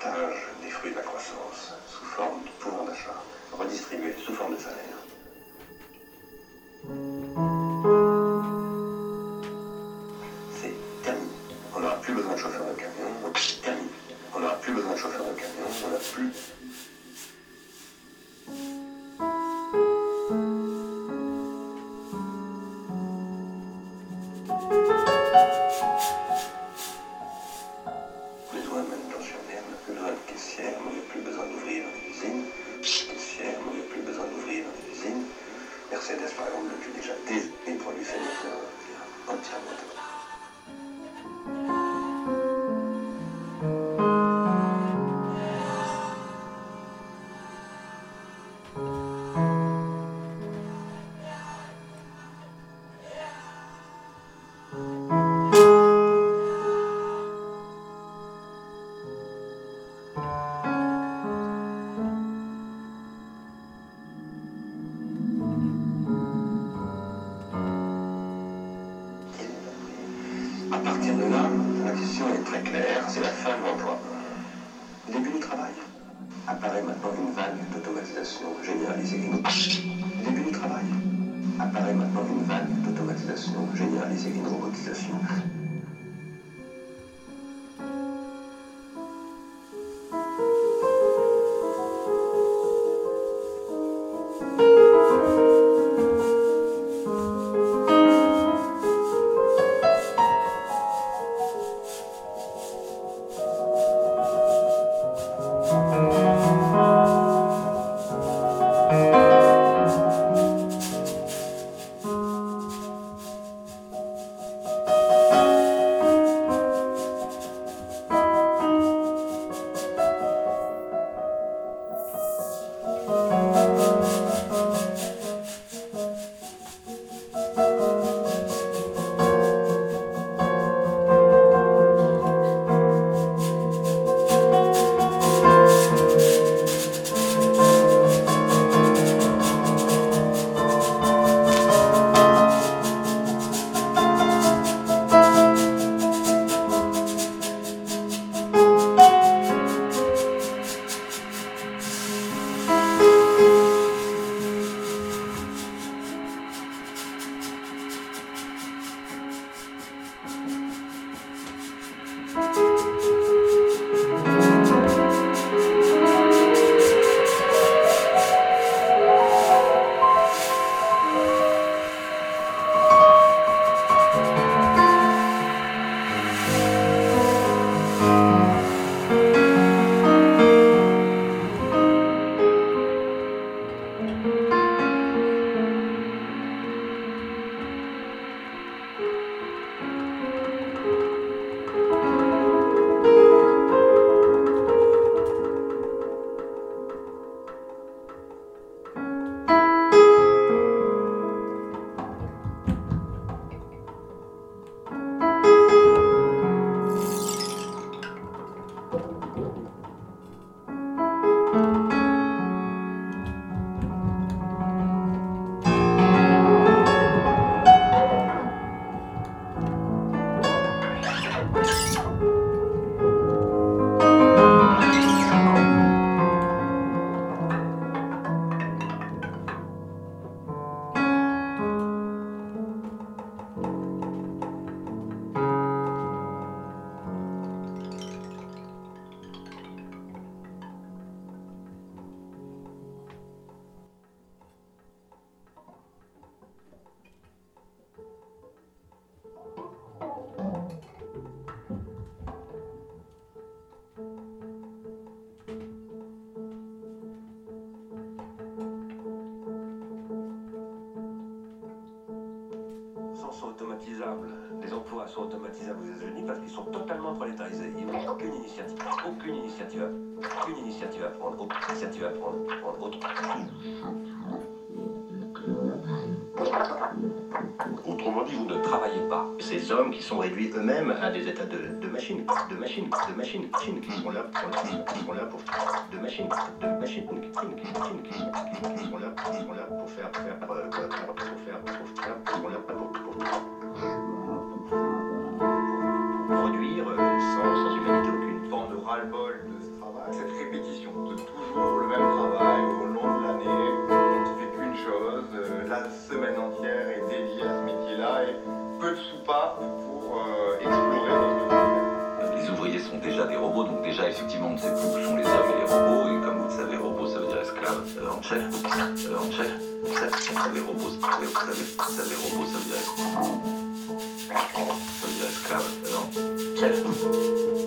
partage. Maintenant une vague d'automatisation généralisée. Début du travail. Apparaît maintenant une vague d'automatisation généralisée et une robotisation. Sont automatisables aux États-Unis parce qu'ils sont totalement prolétarisés. Ils n'ont aucune initiative, aucune initiative, à- aucune initiative à prendre, aucune initiative à prendre, prendre autre. Autrement dit, vous ne travaillez pas. Ces hommes qui sont réduits eux-mêmes à des états de, de machines, de machines, de machines, machines, qui sont là, qui sont là, qui sont là pour de machines, de machines, qui, qui, qui, qui, sont là, qui sont là pour faire, faire, euh, quoi, pour faire, pour faire, qui sont là pour, pour, pour produire euh, sans, sans humanité aucune. On aura le bol de ce travail, cette répétition de soupape pour euh, explorer notre. Les ouvriers sont déjà des robots, donc déjà effectivement on ne sait plus où sont les hommes et les robots, et comme vous le savez, robot ça veut dire esclave euh, en chef, en robots, vous robots ça veut dire esclave. Euh, euh, ça veut dire esclave, en.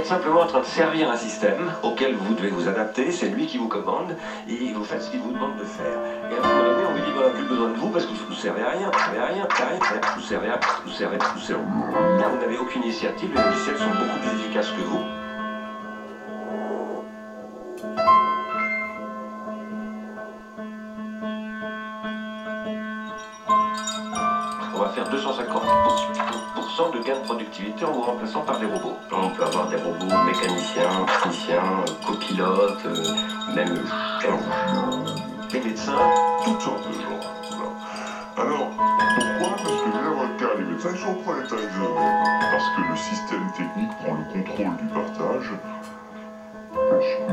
Êtes simplement en train de servir un système auquel vous devez vous adapter, c'est lui qui vous commande, et vous faites ce qu'il vous demande de faire. Et à un moment donné, on vous dit qu'on n'a plus besoin de vous parce que vous ne servez à rien, vous servez à rien, vous servez rien, vous servez à rien, vous servez à rien, vous. Vous n'avez aucune initiative, les logiciels sont beaucoup plus efficaces que vous. en vous remplaçant par des robots. On peut avoir des robots mécaniciens, techniciens, copilotes, même des médecins, toutes sortes de gens. Alors, pourquoi Parce que les avocats, les médecins, ils sont prolétarisés. Parce que le système technique prend le contrôle du partage. Parce que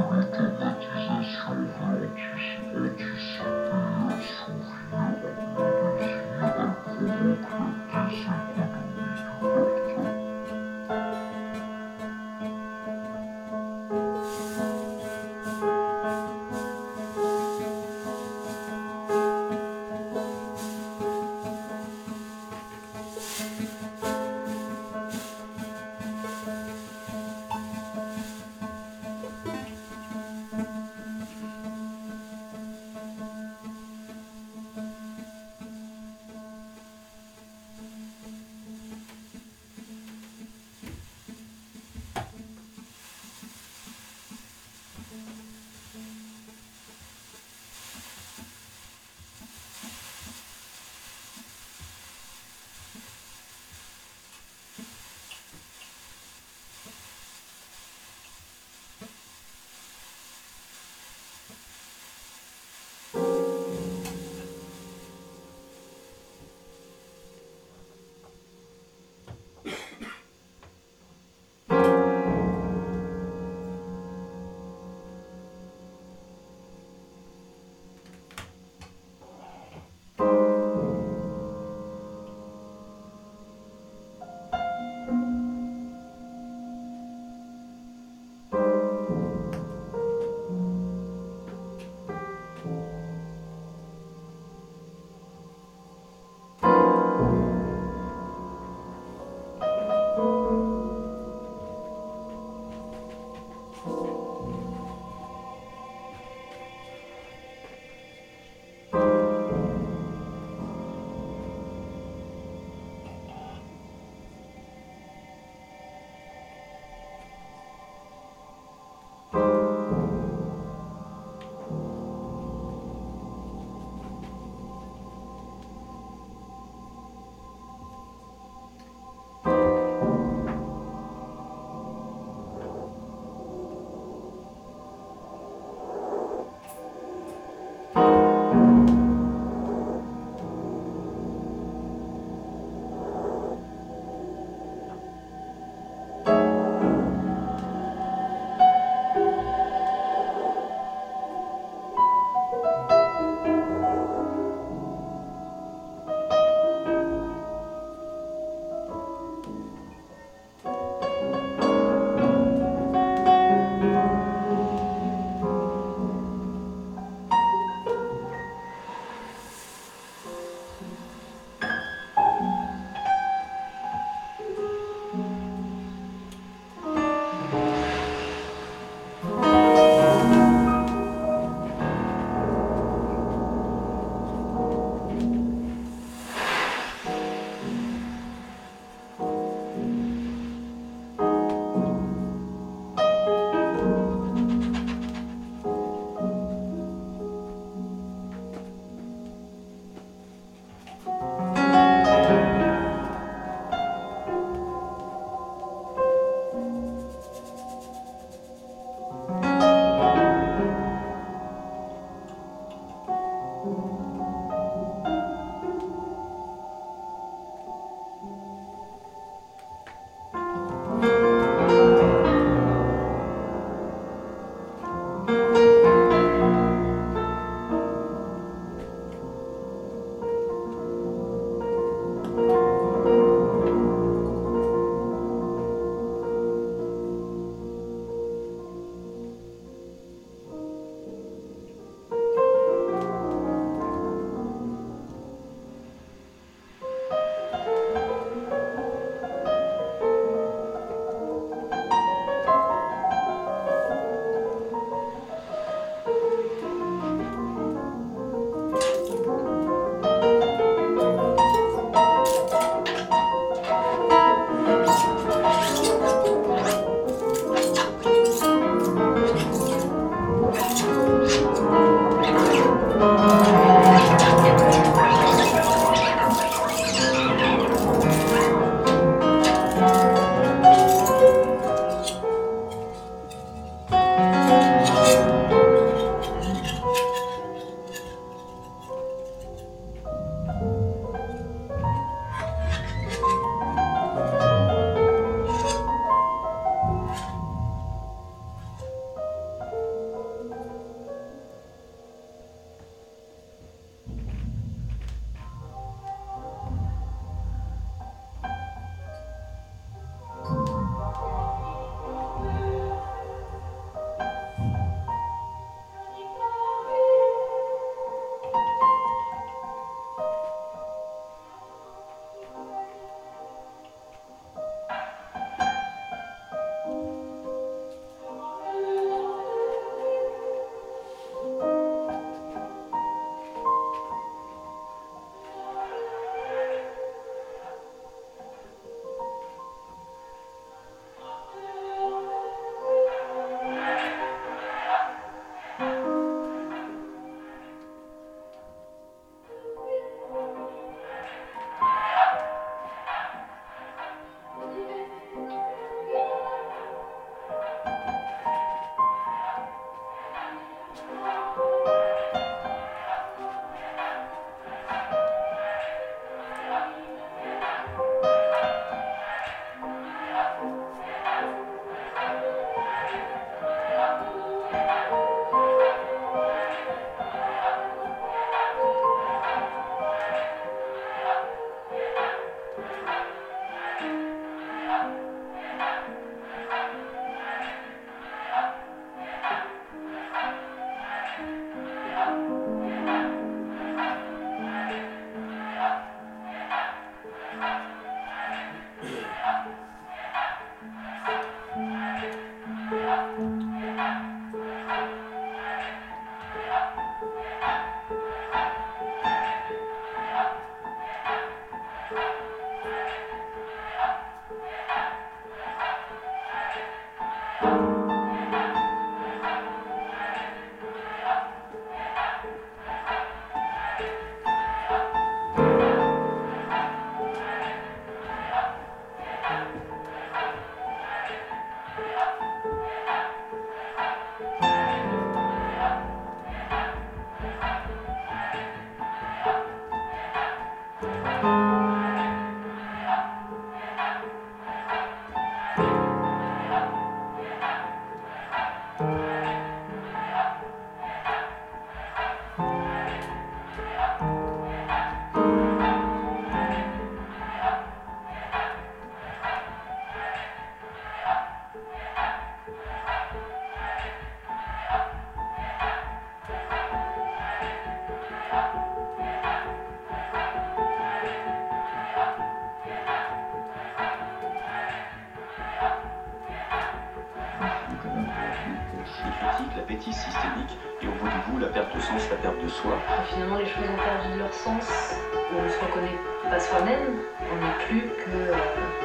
soi-même. On n'est plus que euh,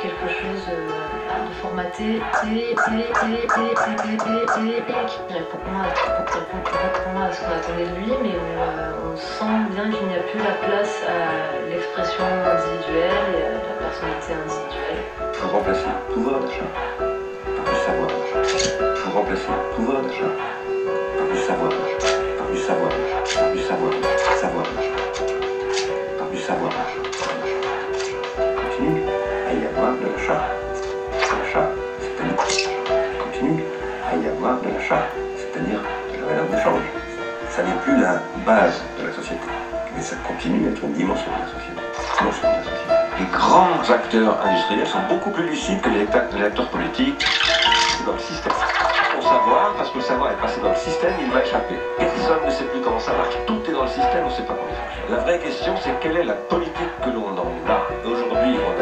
quelque chose euh, de formaté qui répond à, ce qu'on attendait de lui, mais on, sent bien qu'il n'y a plus la place à l'expression individuelle et à la personnalité individuelle. Faut remplacer le pouvoir d'achat par du savoir d'achat. Faut remplacer le pouvoir d'achat par du savoir d'achat. Par du savoir d'achat. Par du. Savoir d'achat. Par du savoir d'achat. Avoir de l'achat. L'achat, c'est-à-dire. Continue à y avoir de l'achat, c'est-à-dire de la valeur d'échange. Ça n'est plus la base de la société, mais ça continue à être une dimension de la société. Les grands acteurs industriels sont beaucoup plus lucides que les acteurs, les acteurs politiques. Dans le système. Pour savoir, parce que le savoir est passé dans le système, il va échapper. Personne ne sait plus comment ça marche. Tout est dans le système, on ne sait pas comment ça fonctionne. La vraie question, c'est quelle est la politique que l'on en a. Aujourd'hui, on a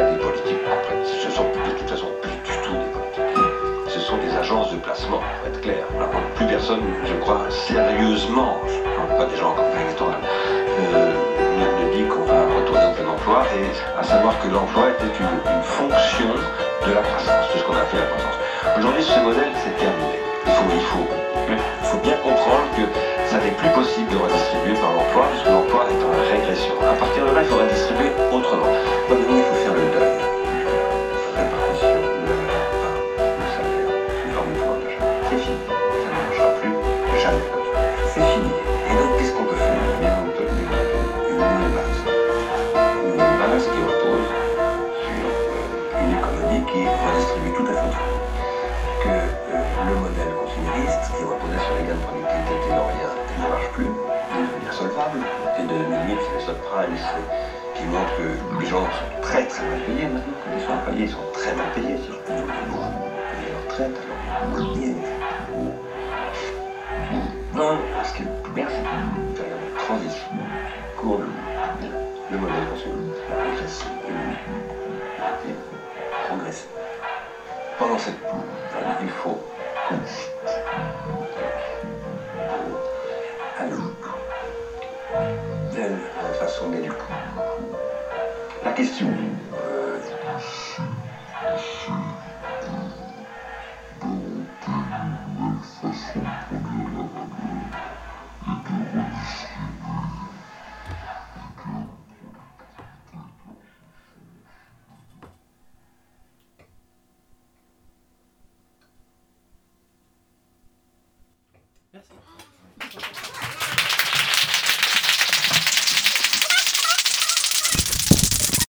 pour être clair. Plus personne, je crois, sérieusement, je pas des gens en campagne électorale, ne, dit qu'on va retourner au plein emploi, et à savoir que l'emploi était une, fonction de la croissance, de ce qu'on a fait la croissance. Aujourd'hui, ce modèle, c'est terminé. Il faut, il, faut, il faut bien comprendre que ça n'est plus possible de redistribuer par l'emploi, puisque l'emploi est en régression. À partir de là, il faut redistribuer autrement. Progresser. Pendant cette période, il faut qu'on Alors, belle façon d'éduquer. La question,